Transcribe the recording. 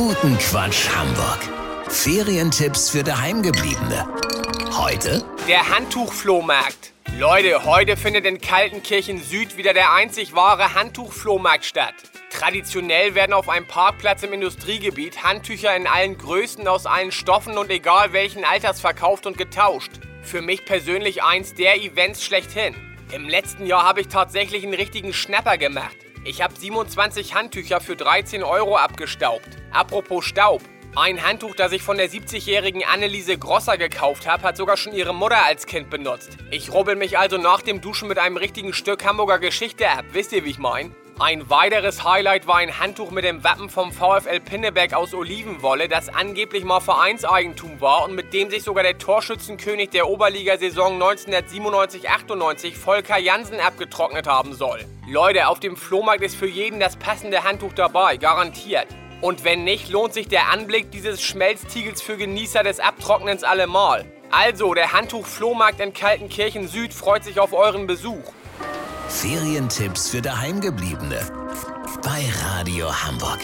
Guten Quatsch Hamburg. Ferientipps für Daheimgebliebene. Heute Der Handtuchflohmarkt. Leute, heute findet in Kaltenkirchen Süd wieder der einzig wahre Handtuchflohmarkt statt. Traditionell werden auf einem Parkplatz im Industriegebiet Handtücher in allen Größen aus allen Stoffen und egal welchen Alters verkauft und getauscht. Für mich persönlich eins der Events schlechthin. Im letzten Jahr habe ich tatsächlich einen richtigen Schnapper gemacht. Ich habe 27 Handtücher für 13 Euro abgestaubt. Apropos Staub. Ein Handtuch, das ich von der 70-jährigen Anneliese Grosser gekauft habe, hat sogar schon ihre Mutter als Kind benutzt. Ich rubbel mich also nach dem Duschen mit einem richtigen Stück Hamburger Geschichte ab. Wisst ihr, wie ich mein? Ein weiteres Highlight war ein Handtuch mit dem Wappen vom VfL Pinneberg aus Olivenwolle, das angeblich mal Vereinseigentum war und mit dem sich sogar der Torschützenkönig der Oberligasaison 1997-98 Volker Jansen abgetrocknet haben soll. Leute, auf dem Flohmarkt ist für jeden das passende Handtuch dabei, garantiert. Und wenn nicht, lohnt sich der Anblick dieses Schmelztiegels für Genießer des Abtrocknens allemal. Also, der Handtuch-Flohmarkt in Kaltenkirchen Süd freut sich auf euren Besuch. Ferientipps für Daheimgebliebene. Bei Radio Hamburg.